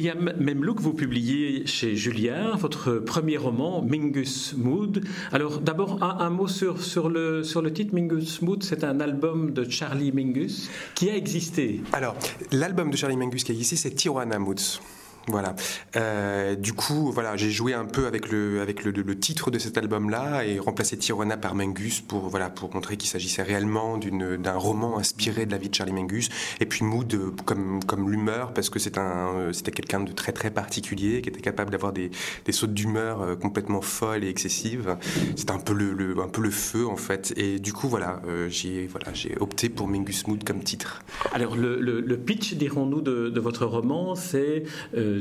William Memlouk, vous publiez chez Julliard votre premier roman, Mingus Mood. Alors d'abord un, mot sur, sur, le, sur le titre Mingus Mood, c'est un album de Charlie Mingus qui a existé. Alors l'album de Charlie Mingus qui a existé, c'est Tijuana Moods. Voilà. Euh, du coup, voilà, j'ai joué un peu avec le avec le, titre de cet album-là et remplacé Tijuana par Mengus pour voilà pour montrer qu'il s'agissait réellement d'un roman inspiré de la vie de Charlie Mengus. Et puis Mood euh, comme comme l'humeur parce que euh, c'était quelqu'un de très très particulier qui était capable d'avoir des, des sautes d'humeur complètement folles et excessives. C'était un peu le, un peu le feu en fait. Et du coup voilà j'ai voilà opté pour Mengus Mood comme titre. Alors le, le, pitch dirons-nous de, votre roman c'est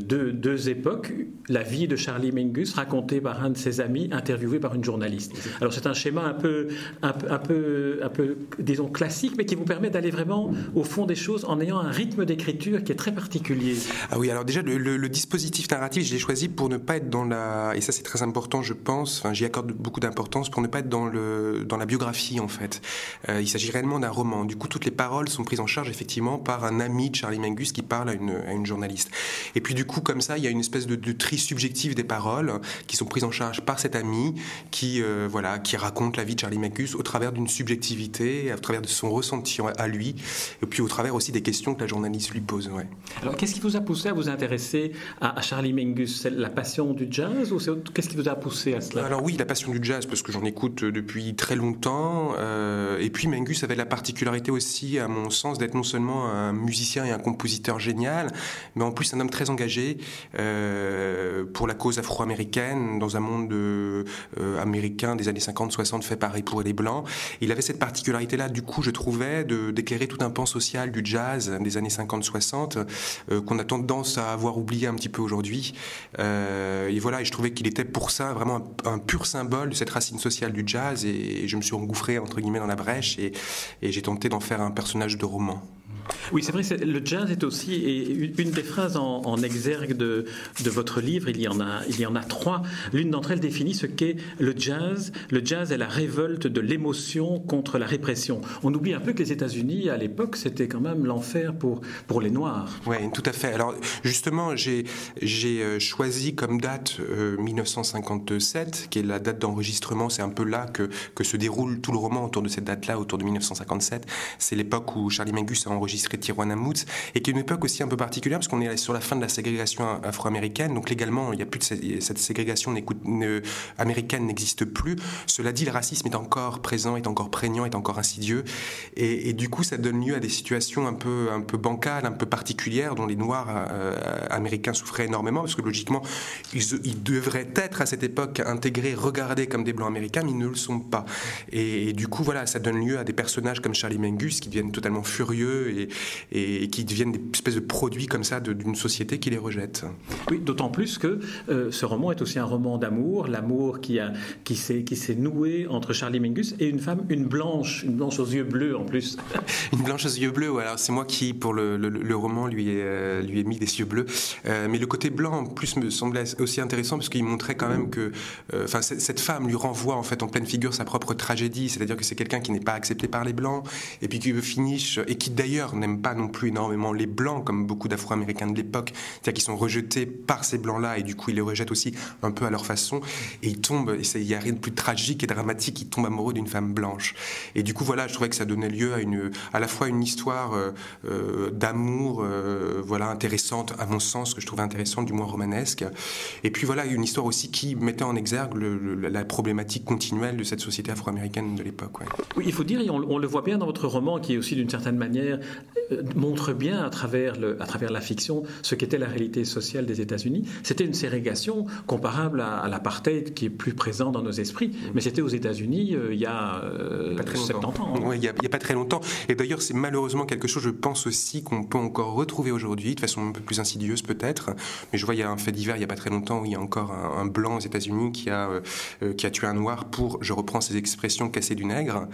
deux, époques, la vie de Charlie Mingus racontée par un de ses amis, interviewé par une journaliste. Alors c'est un schéma un peu, un, peu, un peu, disons, classique, mais qui vous permet d'aller vraiment au fond des choses en ayant un rythme d'écriture qui est très particulier. Ah oui, alors déjà, le, dispositif narratif, je l'ai choisi pour ne pas être dans la... Et ça c'est très important, je pense, enfin, j'y accorde beaucoup d'importance, pour ne pas être dans, le, dans la biographie, en fait. Euh, il s'agit réellement d'un roman. Du coup, toutes les paroles sont prises en charge, effectivement, par un ami de Charlie Mingus qui parle à une, à une journaliste. Et puis, du coup, comme ça, il y a une espèce de, tri subjectif des paroles qui sont prises en charge par cet ami qui, euh, voilà, qui raconte la vie de Charlie Macus au travers d'une subjectivité, à travers de son ressenti à lui, et puis au travers aussi des questions que la journaliste lui pose. Ouais. Alors, qu'est-ce qui vous a poussé à vous intéresser à, Charlie Mingus C'est la passion du jazz ou qu'est-ce qui vous a poussé à cela? Alors oui, la passion du jazz, parce que j'en écoute depuis très longtemps. Euh, et puis Mingus avait la particularité aussi, à mon sens, d'être non seulement un musicien et un compositeur génial, mais en plus un homme très engagé euh, pour la cause afro-américaine dans un monde euh, américain des années 50-60 fait par et pour les blancs. Il avait cette particularité-là, du coup, je trouvais, d'éclairer tout un pan social du jazz des années 50-60 euh, qu'on a tendance à avoir oublié un petit peu aujourd'hui. et voilà, et je trouvais qu'il était pour ça vraiment un, pur symbole de cette racine sociale du jazz. Et, je me suis engouffré entre guillemets dans la brèche et j'ai tenté d'en faire un personnage de roman. Oui, c'est vrai, le jazz est aussi une des phrases en, exergue de, votre livre, il y en a, trois. L'une d'entre elles définit ce qu'est le jazz. Le jazz est la révolte de l'émotion contre la répression. On oublie un peu que les États-Unis, à l'époque, c'était quand même l'enfer pour, pour les Noirs. Oui, tout à fait. Alors, justement, j'ai euh, choisi comme date 1957, euh, qui est la date d'enregistrement. C'est un peu là que, que se déroule tout le roman autour de cette date-là, autour de 1957. C'est l'époque où Charlie Mingus a enregistré serait Tijuana Moods, et qui est une époque aussi un peu particulière parce qu'on est sur la fin de la ségrégation afro-américaine, donc légalement, il n'y a plus cette ségrégation américaine n'existe plus. Cela dit, le racisme est encore présent, est encore prégnant, est encore insidieux, et, du coup, ça donne lieu à des situations un peu, un peu bancales, un peu particulières, dont les Noirs euh, américains souffraient énormément, parce que logiquement, ils, devraient être à cette époque intégrés, regardés comme des Blancs américains, mais ils ne le sont pas. Et, et, du coup, voilà, ça donne lieu à des personnages comme Charlie Mingus qui deviennent totalement furieux et, et, qui deviennent des espèces de produits comme ça d'une société qui les rejette. Oui, d'autant plus que euh, ce roman est aussi un roman d'amour, l'amour qui, a, qui s'est noué entre Charlie Mingus et une femme, une blanche, une blanche aux yeux bleus en plus. une blanche aux yeux bleus, alors c'est moi qui, pour le, le, roman, lui ai, euh, lui ai mis des yeux bleus. Euh, mais le côté blanc, en plus, me semblait aussi intéressant parce qu'il montrait quand même que enfin cette femme lui renvoie en fait en pleine figure sa propre tragédie, c'est-à-dire que c'est quelqu'un qui n'est pas accepté par les blancs et puis qui finish et qui d'ailleurs n'aime pas non plus énormément les blancs, comme beaucoup d'Afro-Américains de l'époque, c'est-à-dire qu'ils sont rejetés par ces blancs-là, et du coup ils les rejettent aussi un peu à leur façon, et ils et il n'y a rien de plus tragique et dramatique, ils tombent amoureux d'une femme blanche. Et du coup voilà, je trouvais que ça donnait lieu à, une, à la fois une histoire euh, euh, d'amour, euh, voilà, intéressante, à mon sens, que je trouvais intéressante, du moins romanesque, et puis voilà, une histoire aussi qui mettait en exergue la problématique continuelle de cette société afro-américaine de l'époque. Oui, il faut dire, et on, on, le voit bien dans votre roman, qui est aussi d'une certaine manière euh, montre bien à travers, le, à travers la fiction ce qu'était la réalité sociale des États-Unis. C'était une ségrégation comparable à, l'apartheid qui est plus présent dans nos esprits, mais c'était aux États-Unis euh, il y a euh, 70 ans. Il n'y a, a, pas très longtemps. Et d'ailleurs, c'est malheureusement quelque chose, je pense aussi, qu'on peut encore retrouver aujourd'hui, de façon un peu plus insidieuse peut-être. Mais je vois, il y a un fait divers il n'y a pas très longtemps où il y a encore un, blanc aux États-Unis qui, a euh, qui a tué un noir pour, je reprends ces expressions, casser du nègre.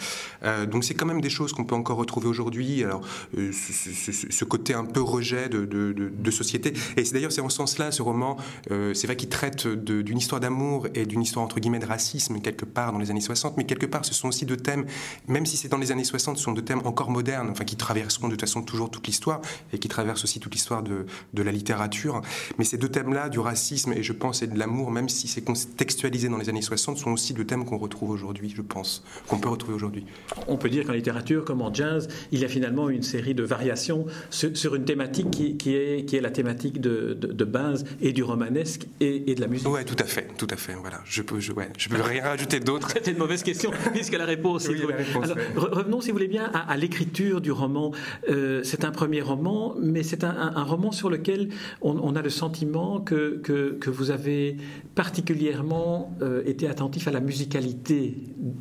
donc c'est quand même des choses qu'on peut encore retrouver aujourd'hui. Alors ce, côté un peu rejet de, société. Et d'ailleurs c'est en ce sens-là ce roman, c'est vrai qu'il traite d'une histoire d'amour et d'une histoire entre guillemets de racisme quelque part dans les années 60, mais quelque part ce sont aussi deux thèmes, même si c'est dans les années 60, ce sont deux thèmes encore modernes, enfin qui traverseront de toute façon toujours toute l'histoire et qui traversent aussi toute l'histoire de, de la littérature. Mais ces deux thèmes-là, du racisme et je pense et de l'amour, même si c'est contextualisé dans les années 60, sont aussi deux thèmes qu'on retrouve aujourd'hui, je pense, qu'on peut retrouver aujourd'hui. On peut dire qu'en littérature, comme en jazz, il y a finalement une série de variations sur, une thématique qui, est, qui est la thématique de, de, base et du romanesque et, de la musique. Oui, tout à fait, tout à fait. Voilà, je peux, je, ouais, je peux rien rajouter d'autre. C'était une mauvaise question, puisque la réponse. oui, la réponse Alors, revenons, si vous voulez bien, à, l'écriture du roman. Euh, c'est un premier roman, mais c'est un, roman sur lequel on, a le sentiment que, que, que vous avez particulièrement euh, été attentif à la musicalité,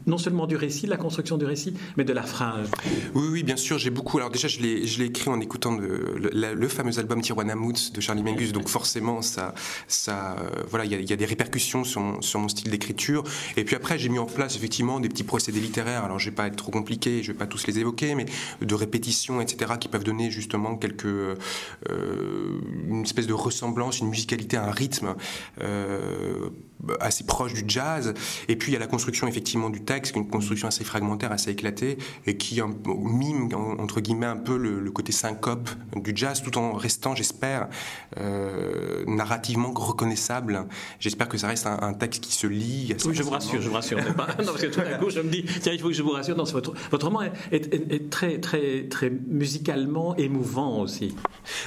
non seulement du récit, la construction du récit, mais de la phrase. Oui, oui, bien sûr, j'ai beaucoup. Alors déjà, je l'ai écrit en écoutant le, fameux album Tijuana Moods de Charlie Mingus, donc forcément, ça, ça, euh, voilà, il y, a des répercussions sur mon, sur mon style d'écriture. Et puis après, j'ai mis en place effectivement des petits procédés littéraires. Alors, je vais pas être trop compliqué, je vais pas tous les évoquer, mais de répétitions, etc., qui peuvent donner justement quelques, euh, une espèce de ressemblance, une musicalité, un rythme. Euh, assez proche du jazz. Et puis il y a la construction effectivement du texte, une construction assez fragmentaire, assez éclatée, et qui mime entre guillemets un peu le, côté syncope du jazz, tout en restant, j'espère, euh, narrativement reconnaissable. J'espère que ça reste un, texte qui se lit. oui, je vous rassure, je vous rassure. Pas... non, parce que tout d'un coup, je me dis, tiens, il faut que je vous rassure. Non, votre, votre roman est, très, très, très musicalement émouvant aussi.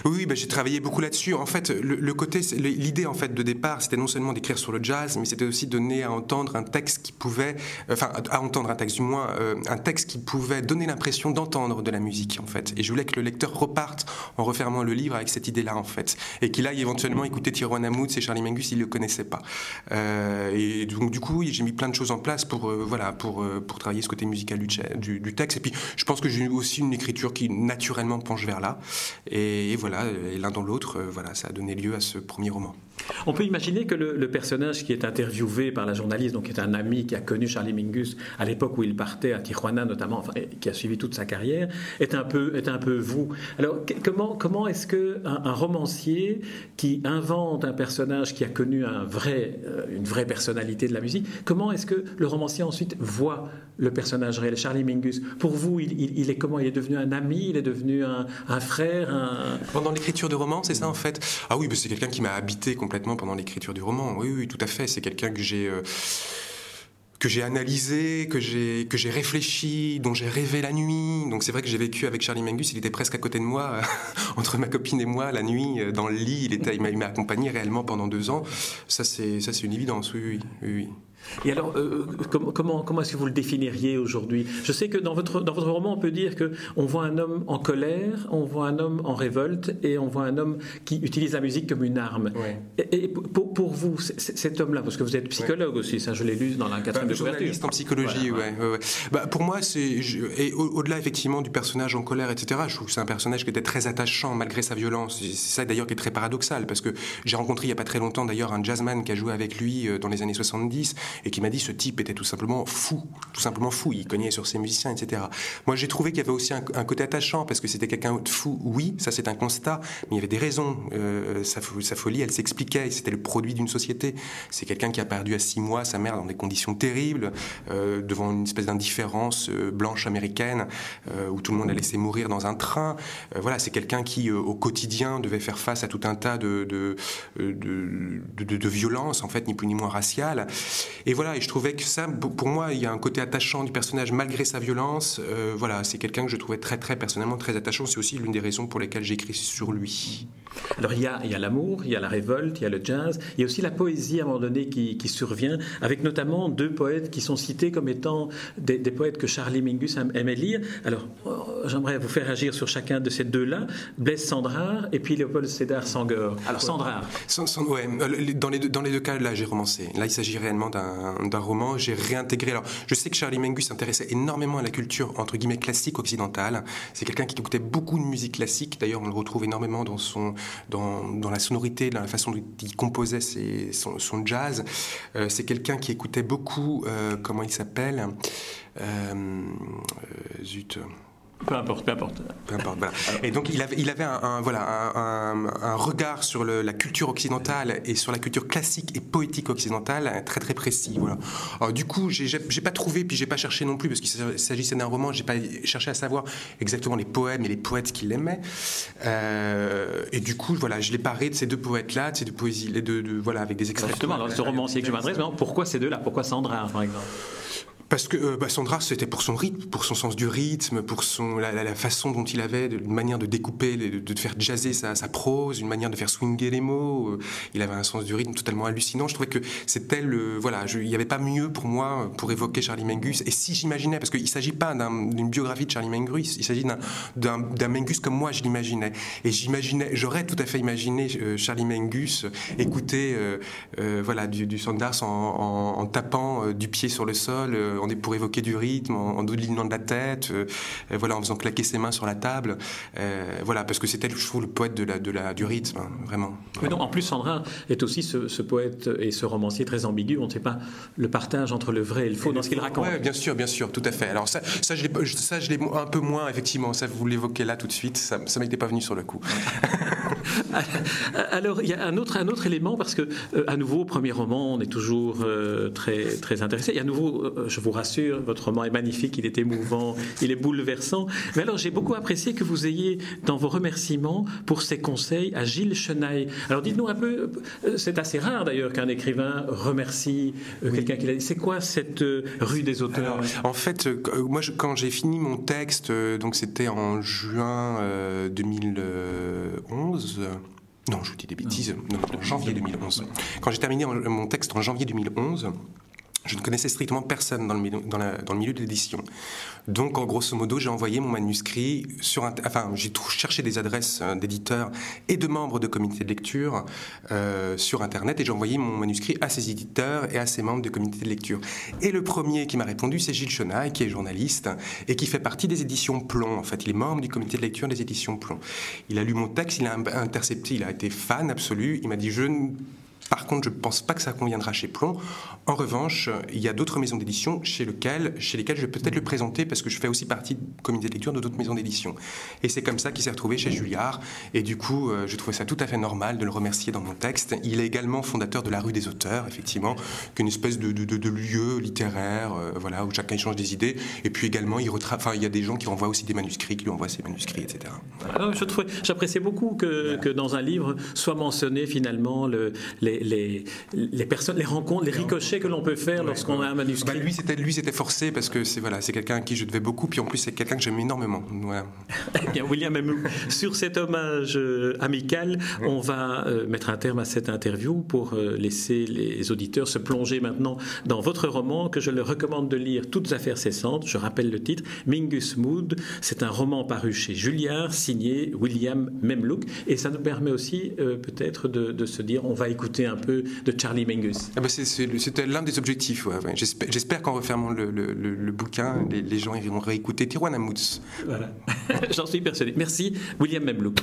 Oui, ben, j'ai travaillé beaucoup là-dessus. En fait, le, le côté, l'idée en fait de départ, c'était non seulement d'écrire sur le jazz, mais c'était aussi donner à entendre un texte qui pouvait, euh, enfin, à entendre un texte du moins, euh, un texte qui pouvait donner l'impression d'entendre de la musique, en fait. Et je voulais que le lecteur reparte en refermant le livre avec cette idée-là, en fait. Et qu'il aille éventuellement écouter Tijuana Moods et Charlie Mingus ne le connaissait pas. Euh, et donc, du coup, j'ai mis plein de choses en place pour, voilà, pour, pour travailler ce côté musical du, texte. Et puis, je pense que j'ai eu aussi une écriture qui naturellement penche vers là. Et, voilà, l'un dans l'autre, voilà, ça a donné lieu à ce premier roman. On peut imaginer que le, personnage qui est interviewé par la journaliste, donc qui est un ami qui a connu Charlie Mingus à l'époque où il partait à Tijuana notamment, qui a suivi toute sa carrière, est un peu, est un peu vous. Alors comment, comment est-ce que un, romancier qui invente un personnage qui a connu un vrai, euh, une vraie personnalité de la musique, comment est-ce que le romancier ensuite voit le personnage réel, Charlie Mingus? Pour vous, il, est comment? Il est devenu un ami? Il est devenu un, frère? Pendant l'écriture de roman, c'est ça en fait? Ah oui, c'est quelqu'un qui m'a habité pendant l'écriture du roman. Oui, oui, tout à fait. C'est quelqu'un que j'ai euh, que j'ai analysé, que j'ai que j'ai réfléchi, dont j'ai rêvé la nuit. Donc c'est vrai que j'ai vécu avec Charlie Mingus. Il était presque à côté de moi, entre ma copine et moi, la nuit euh, dans le lit. Il était, il m'a accompagné réellement pendant deux ans. Ça c'est ça c'est une évidence. Oui, oui. oui. Et alors, euh, comment, comment, est-ce que vous le définiriez aujourd'hui? Je sais que dans votre, dans votre roman, on peut dire qu'on voit un homme en colère, on voit un homme en révolte et on voit un homme qui utilise la musique comme une arme. Et, pour, pour, vous, cet homme-là, parce que vous êtes psychologue aussi, ça je l'ai lu dans la quatrième bah, de couverture. en psychologie, ouais. Bah, pour moi, c'est et au-delà effectivement du personnage en colère, etc. Je trouve que c'est un personnage qui était très attachant malgré sa violence. C'est ça d'ailleurs qui est très paradoxal parce que j'ai rencontré il y a pas très longtemps d'ailleurs un jazzman qui a joué avec lui euh, dans les années 70 et qui m'a dit ce type était tout simplement fou, tout simplement fou. Il cognait sur ses musiciens, etc. Moi, j'ai trouvé qu'il y avait aussi un, côté attachant parce que c'était quelqu'un de fou. Oui, ça c'est un constat, mais il y avait des raisons. Euh, sa, folie, elle s'expliquait. C'était le produit d'une société. C'est quelqu'un qui a perdu à six mois sa mère dans des conditions terribles, euh, devant une espèce d'indifférence euh, blanche américaine où tout le monde a laissé mourir dans un train. voilà, c'est quelqu'un qui au quotidien devait faire face à tout un tas de, de violences, en fait, ni plus ni moins raciales. Et voilà, et je trouvais que ça, pour moi, il y a un côté attachant du personnage malgré sa violence. Euh, voilà, c'est quelqu'un que je trouvais très, très personnellement très attachant. C'est aussi l'une des raisons pour lesquelles j'écris sur lui. Alors il y a, l'amour, il y a la révolte, il y a le jazz, il y a aussi la poésie à un moment donné qui, survient, avec notamment deux poètes qui sont cités comme étant des, poètes que Charlie Mingus aimait lire. Alors j'aimerais vous faire agir sur chacun de ces deux-là, Blaise Sandrard et puis Léopold Sédar Sangor. Alors Sandrard. ouais, euh, dans, les deux, dans les deux cas, là j'ai romancé. Là il s'agit réellement d'un roman. J'ai réintégré. Alors je sais que Charlie Mingus s'intéressait énormément à la culture entre guillemets classique occidentale. C'est quelqu'un qui écoutait beaucoup de musique classique. D'ailleurs on le retrouve énormément dans son dans, la sonorité, dans la façon dont il composait son, jazz. Euh, c'est quelqu'un qui écoutait beaucoup, euh, comment il s'appelle euh, Zut. Peu importe, peu importe. Peu importe, voilà. Et donc il avait, il avait un, voilà, un, regard sur la culture occidentale et sur la culture classique et poétique occidentale très très précis. Voilà. Alors, du coup, j'ai pas trouvé, puis j'ai pas cherché non plus, parce qu'il s'agissait d'un roman, j'ai pas cherché à savoir exactement les poèmes et les poètes qu'il aimait. Euh, et du coup, voilà, je l'ai paré de ces deux poètes-là, de ces deux poésies, de, de, voilà, avec des extraits. Justement, dans ce romancier que je m'adresse, pourquoi ces deux-là? Pourquoi Sandra, par exemple? Parce que euh, bah, Sandra, c'était pour son rythme, pour son sens du rythme, pour son, la, façon dont il avait, une manière de découper, de, faire jazzer sa, prose, une manière de faire swinger les mots. Euh, il avait un sens du rythme totalement hallucinant. Je trouvais que c'était le. Voilà, il n'y avait pas mieux pour moi pour évoquer Charlie Mengus. Et si j'imaginais, parce qu'il ne s'agit pas d'une biographie de Charlie Mengus, il s'agit d'un Mengus comme moi je l'imaginais. Et j'imaginais, j'aurais tout à fait imaginé euh, Charlie Mengus écouter voilà, du, du en tapant du pied sur le sol on est pour évoquer du rythme, en, en doudlinant de la tête, euh, euh, voilà, en faisant claquer ses mains sur la table. Euh, voilà, parce que c'était, je trouve, le poète de la, de la, du rythme, hein, vraiment. Mais non, en plus, Sandrin est aussi ce, poète et ce romancier très ambigu. On ne sait pas le partage entre le vrai et le faux dans ce qu'il raconte. Oui, bien sûr, bien sûr, tout à fait. Alors ça, ça je l'ai un peu moins, effectivement. Ça, vous l'évoquez là tout de suite. Ça ne m'était pas venu sur le coup. Alors, il y a un autre, un autre élément, parce que, à nouveau, premier roman, on est toujours très, très intéressé. Et à nouveau, je vous rassure, votre roman est magnifique, il est émouvant, il est bouleversant. Mais alors, j'ai beaucoup apprécié que vous ayez, dans vos remerciements, pour ces conseils, à Gilles Chenaille. Alors, dites-nous un peu, euh, c'est assez rare d'ailleurs qu'un écrivain remercie euh, quelqu'un qu'il a dit. C'est quoi cette euh, rue des auteurs En fait, moi, quand j'ai fini mon texte, donc c'était en juin 2011. Non, je vous dis des bêtises. Non, janvier 2011. Quand j'ai terminé mon texte en janvier 2011, je ne connaissais strictement personne dans le milieu, de l'édition. Donc, en grosso modo, j'ai envoyé mon manuscrit sur, enfin, j'ai cherché des adresses euh, d'éditeurs et de membres de comités de lecture euh, sur Internet et j'ai envoyé mon manuscrit à ces éditeurs et à ces membres de comités de lecture. Et le premier qui m'a répondu, c'est Gilles Chenaille, qui est journaliste et qui fait partie des éditions Plomb. En fait, il est membre du comité de lecture des éditions Plomb. Il a lu mon texte, il a intercepté, il a été fan absolu. Il m'a dit, je ne par contre, je ne pense pas que ça conviendra chez Plomb. En revanche, il y a d'autres maisons d'édition chez, lesquelles, chez lesquelles je vais peut-être le présenter parce que je fais aussi partie du comité de lecture de d'autres maisons d'édition. Et c'est comme ça qu'il s'est retrouvé chez Julliard. Et du coup, euh, je trouvais ça tout à fait normal de le remercier dans mon texte. Il est également fondateur de la rue des auteurs, effectivement, qui est une espèce de, de, lieu littéraire euh, voilà, où chacun échange des idées. Et puis également, il, enfin, il y a des gens qui renvoient aussi des manuscrits, qui lui envoient ses manuscrits, etc. Alors, j'appréciais beaucoup que, que, dans un livre soit mentionné finalement le, les les, les, personnes, les rencontres, les ricochets que l'on peut faire lorsqu'on a un manuscrit. Bah, lui, c'était lui, c'était forcé parce que c'est voilà, c'est quelqu'un à qui je devais beaucoup, puis en plus c'est quelqu'un que j'aime énormément. eh bien, William, sur cet hommage euh, amical, on va euh, mettre un terme à cette interview pour euh, laisser les auditeurs se plonger maintenant dans votre roman que je leur recommande de lire, Toutes affaires cessantes. Je rappelle le titre, Mingus Mood. C'est un roman paru chez Julliard, signé William Memlook, et ça nous permet aussi peut-être de, de se dire, on va écouter un peu de Charlie Mingus. Ah bah C'était l'un des objectifs. J'espère qu'en refermant le, bouquin, les, gens iront réécouter Tijuana Moods. Voilà, j'en suis persuadé. Merci, William Memlouk.